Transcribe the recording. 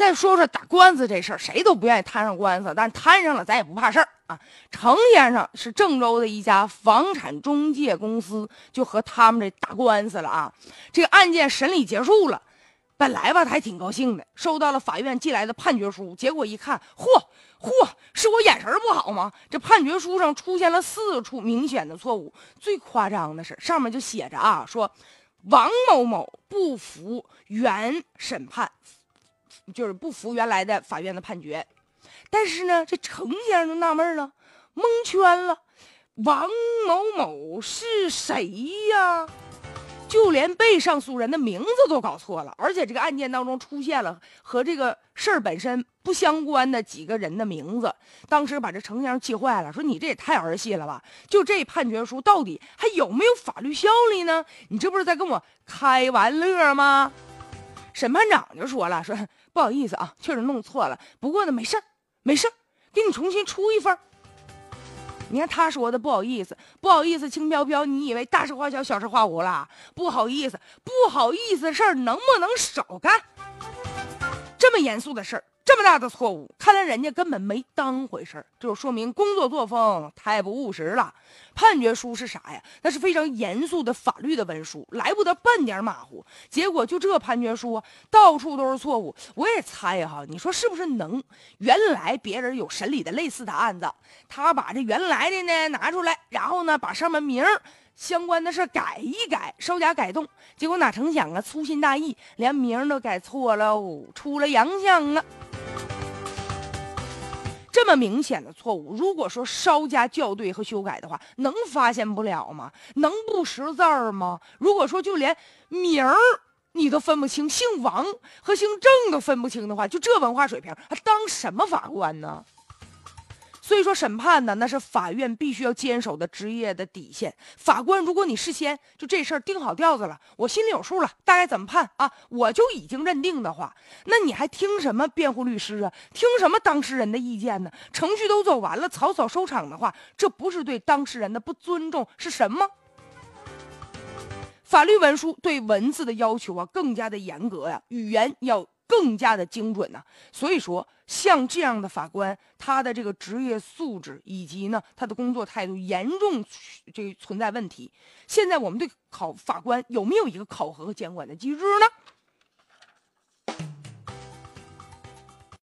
再说说打官司这事儿，谁都不愿意摊上官司，但是摊上了咱也不怕事儿啊。程先生是郑州的一家房产中介公司，就和他们这打官司了啊。这个案件审理结束了，本来吧他还挺高兴的，收到了法院寄来的判决书，结果一看，嚯嚯，是我眼神不好吗？这判决书上出现了四处明显的错误，最夸张的是上面就写着啊，说王某某不服原审判。就是不服原来的法院的判决，但是呢，这程先生就纳闷了，蒙圈了，王某某是谁呀？就连被上诉人的名字都搞错了，而且这个案件当中出现了和这个事儿本身不相关的几个人的名字，当时把这程先生气坏了，说你这也太儿戏了吧？就这判决书到底还有没有法律效力呢？你这不是在跟我开玩乐吗？审判长就说了，说。不好意思啊，确实弄错了。不过呢，没事儿，没事儿，给你重新出一份。你看他说的不好意思，不好意思，轻飘飘，你以为大事化小，小事化无了？不好意思，不好意思事儿能不能少干？这么严肃的事儿。这么大的错误，看来人家根本没当回事儿，这就说明工作作风太不务实了。判决书是啥呀？那是非常严肃的法律的文书，来不得半点马虎。结果就这判决书，到处都是错误。我也猜哈，你说是不是能？原来别人有审理的类似的案子，他把这原来的呢拿出来，然后呢把上面名相关的事改一改，稍加改动。结果哪成想啊，粗心大意，连名都改错了，出了洋相啊！这么明显的错误，如果说稍加校对和修改的话，能发现不了吗？能不识字儿吗？如果说就连名儿你都分不清，姓王和姓郑都分不清的话，就这文化水平，还当什么法官呢？所以说审判呢，那是法院必须要坚守的职业的底线。法官，如果你事先就这事儿定好调子了，我心里有数了，大概怎么判啊，我就已经认定的话，那你还听什么辩护律师啊？听什么当事人的意见呢？程序都走完了，草草收场的话，这不是对当事人的不尊重是什么？法律文书对文字的要求啊，更加的严格呀，语言要。更加的精准呢，所以说像这样的法官，他的这个职业素质以及呢他的工作态度严重这存在问题。现在我们对考法官有没有一个考核和监管的机制呢？